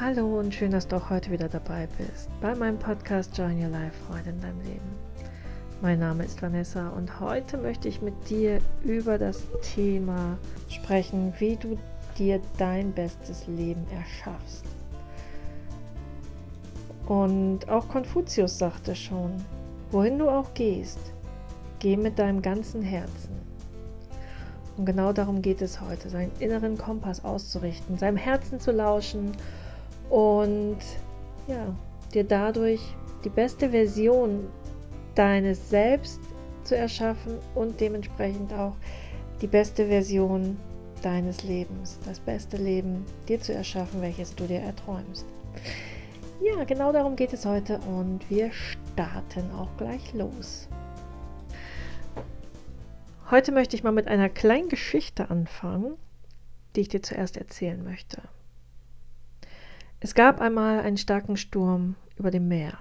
Hallo und schön, dass du auch heute wieder dabei bist bei meinem Podcast Join Your Life, Freude in deinem Leben. Mein Name ist Vanessa und heute möchte ich mit dir über das Thema sprechen, wie du dir dein bestes Leben erschaffst. Und auch Konfuzius sagte schon, wohin du auch gehst, geh mit deinem ganzen Herzen. Und genau darum geht es heute, seinen inneren Kompass auszurichten, seinem Herzen zu lauschen und ja, dir dadurch die beste Version deines Selbst zu erschaffen und dementsprechend auch die beste Version deines Lebens, das beste Leben dir zu erschaffen, welches du dir erträumst. Ja, genau darum geht es heute und wir starten auch gleich los. Heute möchte ich mal mit einer kleinen Geschichte anfangen, die ich dir zuerst erzählen möchte. Es gab einmal einen starken Sturm über dem Meer.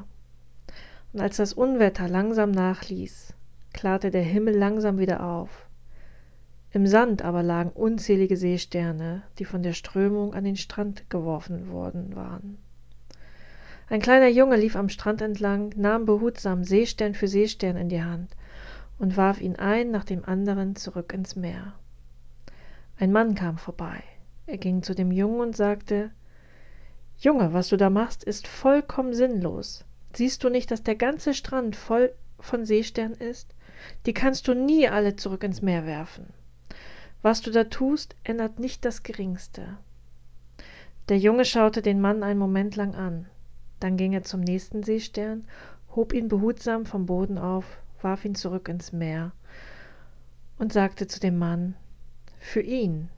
Und als das Unwetter langsam nachließ, klarte der Himmel langsam wieder auf. Im Sand aber lagen unzählige Seesterne, die von der Strömung an den Strand geworfen worden waren. Ein kleiner Junge lief am Strand entlang, nahm behutsam Seestern für Seestern in die Hand und warf ihn ein nach dem anderen zurück ins Meer. Ein Mann kam vorbei. Er ging zu dem Jungen und sagte Junge, was du da machst, ist vollkommen sinnlos. Siehst du nicht, dass der ganze Strand voll von Seesternen ist? Die kannst du nie alle zurück ins Meer werfen. Was du da tust, ändert nicht das geringste. Der Junge schaute den Mann einen Moment lang an. Dann ging er zum nächsten Seestern, hob ihn behutsam vom Boden auf warf ihn zurück ins Meer und sagte zu dem Mann, für ihn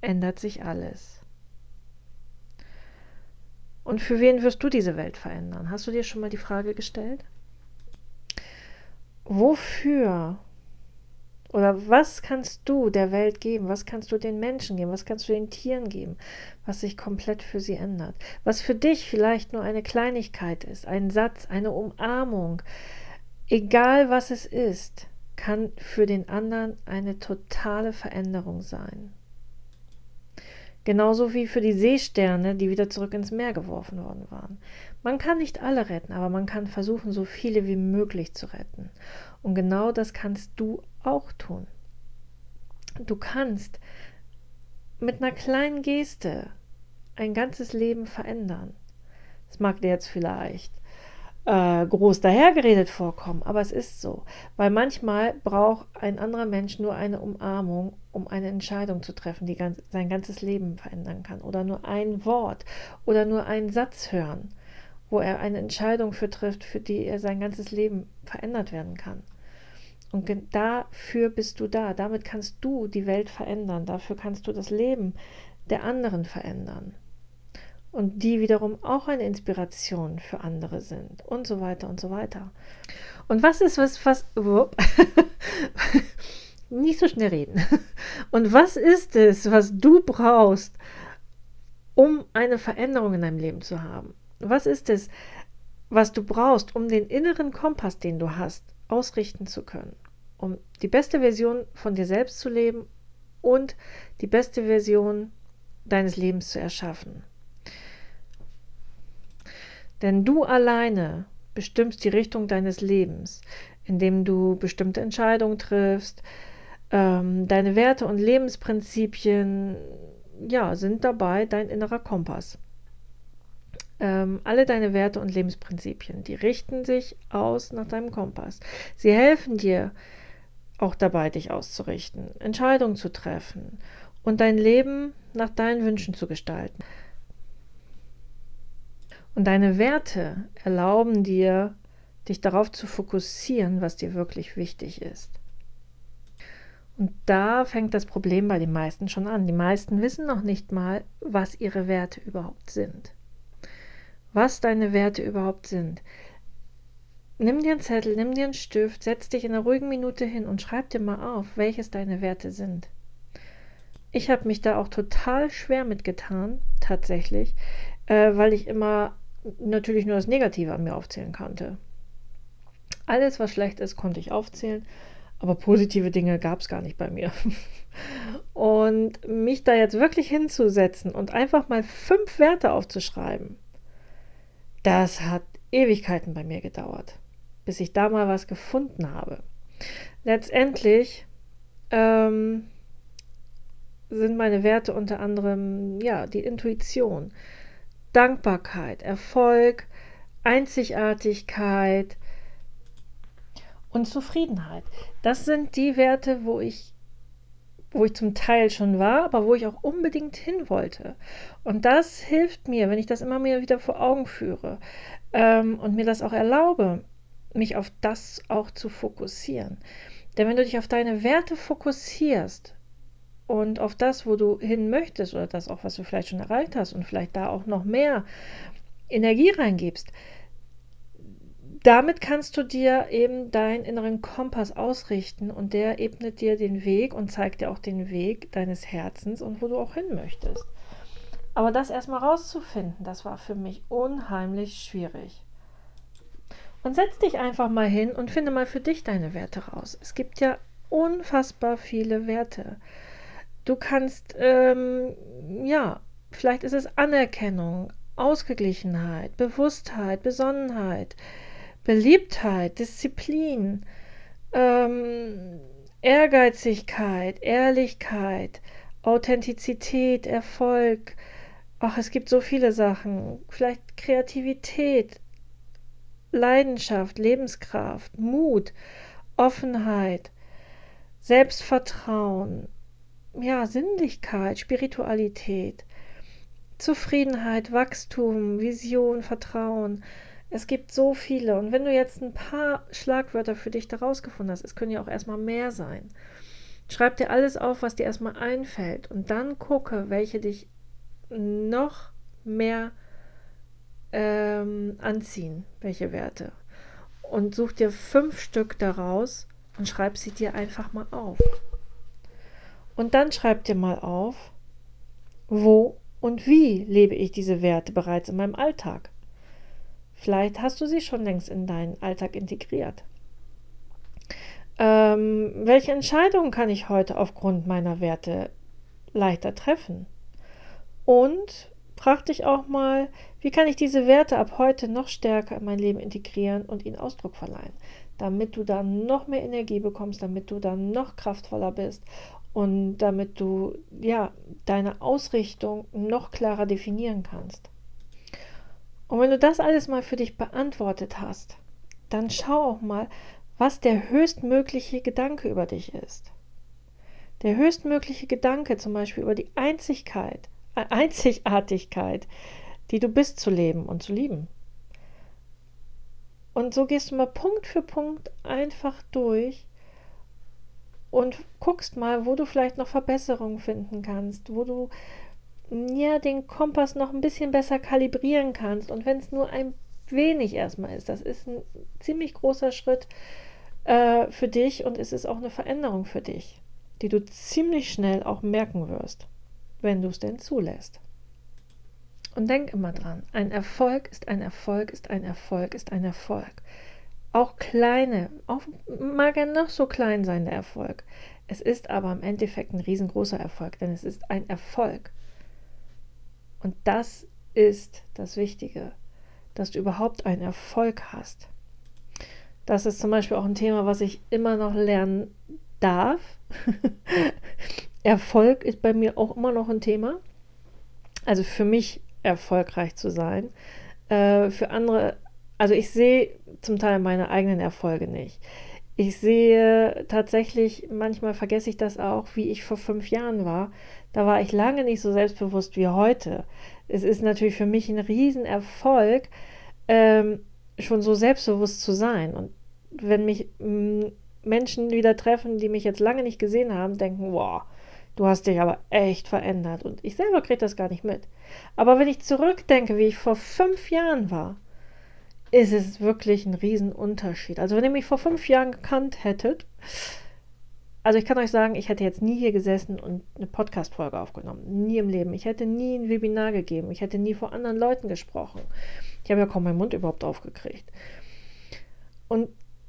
ändert sich alles. Und für wen wirst du diese Welt verändern? Hast du dir schon mal die Frage gestellt? Wofür oder was kannst du der Welt geben? Was kannst du den Menschen geben? Was kannst du den Tieren geben, was sich komplett für sie ändert? Was für dich vielleicht nur eine Kleinigkeit ist, ein Satz, eine Umarmung, egal was es ist, kann für den anderen eine totale Veränderung sein. Genauso wie für die Seesterne, die wieder zurück ins Meer geworfen worden waren. Man kann nicht alle retten, aber man kann versuchen, so viele wie möglich zu retten. Und genau das kannst du auch tun. Du kannst mit einer kleinen Geste ein ganzes Leben verändern. Das mag dir jetzt vielleicht äh, groß dahergeredet vorkommen, aber es ist so, weil manchmal braucht ein anderer Mensch nur eine Umarmung, um eine Entscheidung zu treffen, die ganz, sein ganzes Leben verändern kann, oder nur ein Wort oder nur einen Satz hören, wo er eine Entscheidung für trifft, für die er sein ganzes Leben verändert werden kann. Und dafür bist du da, damit kannst du die Welt verändern, dafür kannst du das Leben der anderen verändern und die wiederum auch eine Inspiration für andere sind und so weiter und so weiter. Und was ist was, was, nicht so schnell reden. Und was ist es, was du brauchst, um eine Veränderung in deinem Leben zu haben? Was ist es, was du brauchst, um den inneren Kompass, den du hast, ausrichten zu können? Um die beste Version von dir selbst zu leben und die beste Version deines Lebens zu erschaffen. Denn du alleine bestimmst die Richtung deines Lebens, indem du bestimmte Entscheidungen triffst. Ähm, deine Werte und Lebensprinzipien ja, sind dabei dein innerer Kompass. Ähm, alle deine Werte und Lebensprinzipien, die richten sich aus nach deinem Kompass. Sie helfen dir auch dabei, dich auszurichten, Entscheidungen zu treffen und dein Leben nach deinen Wünschen zu gestalten. Und deine Werte erlauben dir, dich darauf zu fokussieren, was dir wirklich wichtig ist. Und da fängt das Problem bei den meisten schon an. Die meisten wissen noch nicht mal, was ihre Werte überhaupt sind. Was deine Werte überhaupt sind. Nimm dir einen Zettel, nimm dir einen Stift, setz dich in einer ruhigen Minute hin und schreib dir mal auf, welches deine Werte sind. Ich habe mich da auch total schwer mitgetan, tatsächlich, äh, weil ich immer natürlich nur das Negative an mir aufzählen konnte. Alles, was schlecht ist, konnte ich aufzählen, aber positive Dinge gab es gar nicht bei mir. Und mich da jetzt wirklich hinzusetzen und einfach mal fünf Werte aufzuschreiben, das hat Ewigkeiten bei mir gedauert, bis ich da mal was gefunden habe. Letztendlich ähm, sind meine Werte unter anderem ja die Intuition, Dankbarkeit, Erfolg, Einzigartigkeit und Zufriedenheit. Das sind die Werte, wo ich wo ich zum Teil schon war, aber wo ich auch unbedingt hin wollte. Und das hilft mir, wenn ich das immer mehr wieder vor Augen führe ähm, und mir das auch erlaube, mich auf das auch zu fokussieren. Denn wenn du dich auf deine Werte fokussierst und auf das, wo du hin möchtest oder das auch, was du vielleicht schon erreicht hast und vielleicht da auch noch mehr Energie reingibst, damit kannst du dir eben deinen inneren Kompass ausrichten und der ebnet dir den Weg und zeigt dir auch den Weg deines Herzens und wo du auch hin möchtest. Aber das erstmal rauszufinden, das war für mich unheimlich schwierig. Und setz dich einfach mal hin und finde mal für dich deine Werte raus. Es gibt ja unfassbar viele Werte. Du kannst, ähm, ja, vielleicht ist es Anerkennung, Ausgeglichenheit, Bewusstheit, Besonnenheit, Beliebtheit, Disziplin, ähm, Ehrgeizigkeit, Ehrlichkeit, Authentizität, Erfolg. Ach, es gibt so viele Sachen. Vielleicht Kreativität, Leidenschaft, Lebenskraft, Mut, Offenheit, Selbstvertrauen, ja, Sinnlichkeit, Spiritualität, Zufriedenheit, Wachstum, Vision, Vertrauen. Es gibt so viele. Und wenn du jetzt ein paar Schlagwörter für dich daraus gefunden hast, es können ja auch erstmal mehr sein. Schreib dir alles auf, was dir erstmal einfällt. Und dann gucke, welche dich noch mehr ähm, anziehen, welche Werte. Und such dir fünf Stück daraus und schreib sie dir einfach mal auf. Und dann schreib dir mal auf, wo und wie lebe ich diese Werte bereits in meinem Alltag. Vielleicht hast du sie schon längst in deinen Alltag integriert. Ähm, welche Entscheidungen kann ich heute aufgrund meiner Werte leichter treffen? Und frag dich auch mal, wie kann ich diese Werte ab heute noch stärker in mein Leben integrieren und ihnen Ausdruck verleihen, damit du dann noch mehr Energie bekommst, damit du dann noch kraftvoller bist und damit du ja deine Ausrichtung noch klarer definieren kannst. Und wenn du das alles mal für dich beantwortet hast, dann schau auch mal, was der höchstmögliche Gedanke über dich ist. Der höchstmögliche Gedanke zum Beispiel über die Einzigkeit, äh, Einzigartigkeit, die du bist zu leben und zu lieben. Und so gehst du mal Punkt für Punkt einfach durch und guckst mal, wo du vielleicht noch Verbesserungen finden kannst, wo du ja den Kompass noch ein bisschen besser kalibrieren kannst. Und wenn es nur ein wenig erstmal ist, das ist ein ziemlich großer Schritt äh, für dich und es ist auch eine Veränderung für dich, die du ziemlich schnell auch merken wirst, wenn du es denn zulässt. Und denk immer dran, ein Erfolg ist ein Erfolg, ist ein Erfolg, ist ein Erfolg. Auch kleine, auch mag er noch so klein sein, der Erfolg. Es ist aber im Endeffekt ein riesengroßer Erfolg, denn es ist ein Erfolg. Und das ist das Wichtige, dass du überhaupt einen Erfolg hast. Das ist zum Beispiel auch ein Thema, was ich immer noch lernen darf. Erfolg ist bei mir auch immer noch ein Thema. Also für mich erfolgreich zu sein. Äh, für andere also ich sehe zum Teil meine eigenen Erfolge nicht. Ich sehe tatsächlich, manchmal vergesse ich das auch, wie ich vor fünf Jahren war. Da war ich lange nicht so selbstbewusst wie heute. Es ist natürlich für mich ein Riesenerfolg, ähm, schon so selbstbewusst zu sein. Und wenn mich m, Menschen wieder treffen, die mich jetzt lange nicht gesehen haben, denken, wow, du hast dich aber echt verändert. Und ich selber kriege das gar nicht mit. Aber wenn ich zurückdenke, wie ich vor fünf Jahren war, ist es wirklich ein Riesenunterschied. Also wenn ihr mich vor fünf Jahren gekannt hättet, also ich kann euch sagen, ich hätte jetzt nie hier gesessen und eine Podcast-Folge aufgenommen. Nie im Leben. Ich hätte nie ein Webinar gegeben. Ich hätte nie vor anderen Leuten gesprochen. Ich habe ja kaum meinen Mund überhaupt aufgekriegt. Und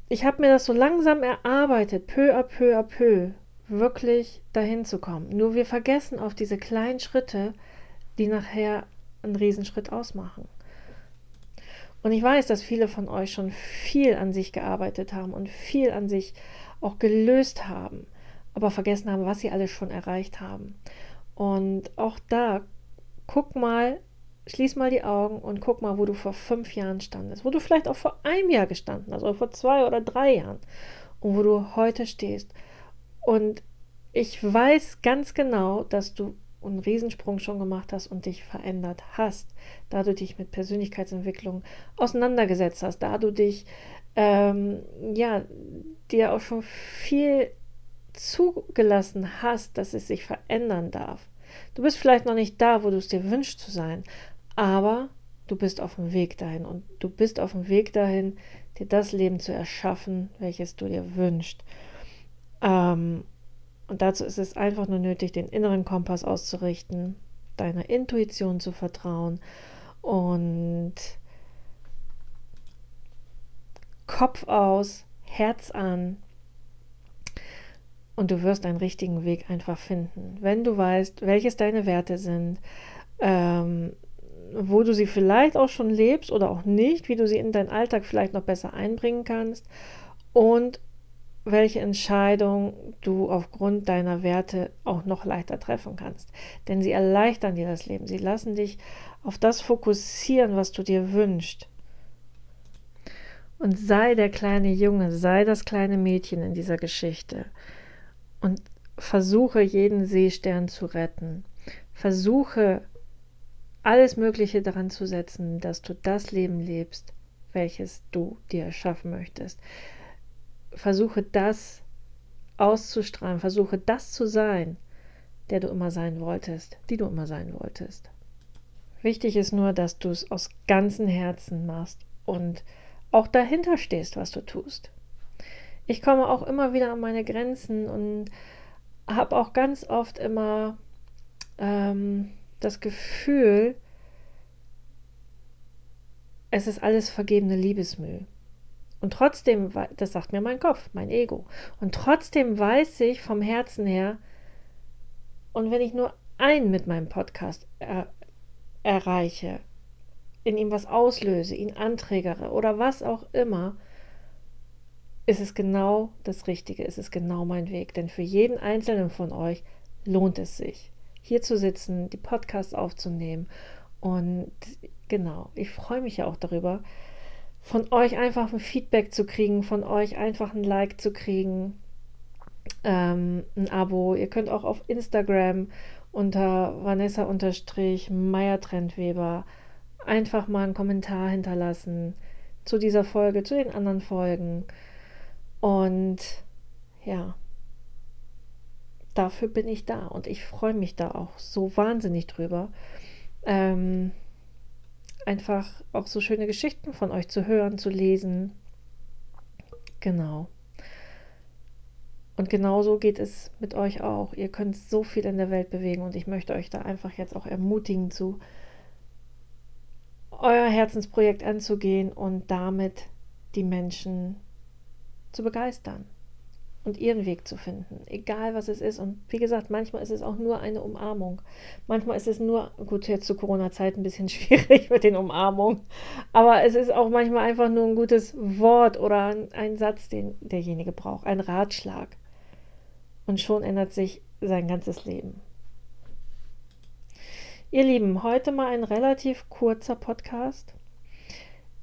ich habe mir das so langsam erarbeitet, peu à peu à peu, wirklich dahin zu kommen. Nur wir vergessen auf diese kleinen Schritte, die nachher einen Riesenschritt ausmachen. Und ich weiß, dass viele von euch schon viel an sich gearbeitet haben und viel an sich auch gelöst haben, aber vergessen haben, was sie alles schon erreicht haben. Und auch da, guck mal, schließ mal die Augen und guck mal, wo du vor fünf Jahren standest, wo du vielleicht auch vor einem Jahr gestanden hast oder vor zwei oder drei Jahren und wo du heute stehst. Und ich weiß ganz genau, dass du einen Riesensprung schon gemacht hast und dich verändert hast, da du dich mit Persönlichkeitsentwicklung auseinandergesetzt hast, da du dich ähm, ja dir auch schon viel zugelassen hast, dass es sich verändern darf. Du bist vielleicht noch nicht da, wo du es dir wünschst zu sein, aber du bist auf dem Weg dahin und du bist auf dem Weg dahin, dir das Leben zu erschaffen, welches du dir wünschst. Ähm, und dazu ist es einfach nur nötig, den inneren Kompass auszurichten, deiner Intuition zu vertrauen und Kopf aus, Herz an. Und du wirst einen richtigen Weg einfach finden. Wenn du weißt, welches deine Werte sind, ähm, wo du sie vielleicht auch schon lebst oder auch nicht, wie du sie in deinen Alltag vielleicht noch besser einbringen kannst und welche Entscheidung du aufgrund deiner Werte auch noch leichter treffen kannst. Denn sie erleichtern dir das Leben. Sie lassen dich auf das fokussieren, was du dir wünschst. Und sei der kleine Junge, sei das kleine Mädchen in dieser Geschichte und versuche jeden Seestern zu retten. Versuche alles Mögliche daran zu setzen, dass du das Leben lebst, welches du dir erschaffen möchtest versuche das auszustrahlen, versuche das zu sein, der du immer sein wolltest, die du immer sein wolltest. Wichtig ist nur, dass du es aus ganzem Herzen machst und auch dahinter stehst, was du tust. Ich komme auch immer wieder an meine Grenzen und habe auch ganz oft immer ähm, das Gefühl, es ist alles vergebene Liebesmüll. Und trotzdem, das sagt mir mein Kopf, mein Ego. Und trotzdem weiß ich vom Herzen her, und wenn ich nur einen mit meinem Podcast er, erreiche, in ihm was auslöse, ihn anträgere oder was auch immer, ist es genau das Richtige, ist es genau mein Weg. Denn für jeden einzelnen von euch lohnt es sich, hier zu sitzen, die Podcasts aufzunehmen. Und genau, ich freue mich ja auch darüber, von euch einfach ein Feedback zu kriegen, von euch einfach ein Like zu kriegen, ähm, ein Abo. Ihr könnt auch auf Instagram unter Vanessa-Meyer-Trendweber einfach mal einen Kommentar hinterlassen zu dieser Folge, zu den anderen Folgen. Und ja, dafür bin ich da und ich freue mich da auch so wahnsinnig drüber. Ähm, einfach auch so schöne Geschichten von euch zu hören, zu lesen. Genau. Und genauso geht es mit euch auch. Ihr könnt so viel in der Welt bewegen und ich möchte euch da einfach jetzt auch ermutigen, zu euer Herzensprojekt anzugehen und damit die Menschen zu begeistern und ihren Weg zu finden, egal was es ist. Und wie gesagt, manchmal ist es auch nur eine Umarmung. Manchmal ist es nur, gut, jetzt zu Corona-Zeit ein bisschen schwierig mit den Umarmungen, aber es ist auch manchmal einfach nur ein gutes Wort oder ein Satz, den derjenige braucht, ein Ratschlag. Und schon ändert sich sein ganzes Leben. Ihr Lieben, heute mal ein relativ kurzer Podcast.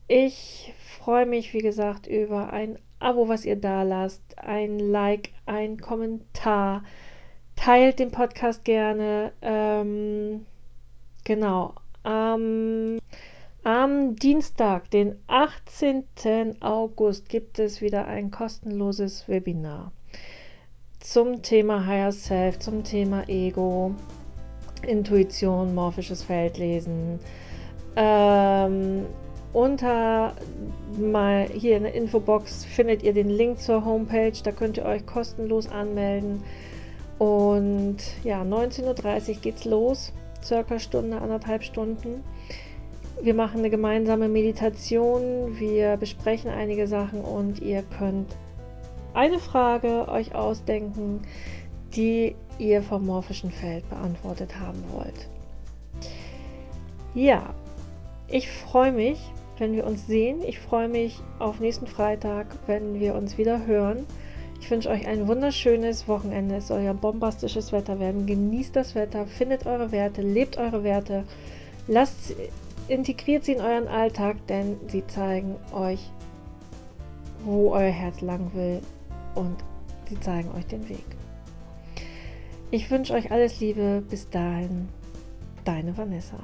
Ich freue mich, wie gesagt, über ein Abo, was ihr da lasst, ein Like, ein Kommentar. Teilt den Podcast gerne. Ähm, genau. Ähm, am Dienstag, den 18. August, gibt es wieder ein kostenloses Webinar zum Thema Higher Self, zum Thema Ego, Intuition, morphisches Feldlesen. Ähm, unter mal hier in der Infobox findet ihr den Link zur Homepage, da könnt ihr euch kostenlos anmelden. Und ja, 19.30 Uhr geht's los, circa Stunde, anderthalb Stunden. Wir machen eine gemeinsame Meditation, wir besprechen einige Sachen und ihr könnt eine Frage euch ausdenken, die ihr vom morphischen Feld beantwortet haben wollt. Ja, ich freue mich, wenn wir uns sehen. Ich freue mich auf nächsten Freitag, wenn wir uns wieder hören. Ich wünsche euch ein wunderschönes Wochenende. Es soll ja bombastisches Wetter werden. Genießt das Wetter, findet eure Werte, lebt eure Werte, lasst, integriert sie in euren Alltag, denn sie zeigen euch, wo euer Herz lang will und sie zeigen euch den Weg. Ich wünsche euch alles Liebe. Bis dahin, deine Vanessa.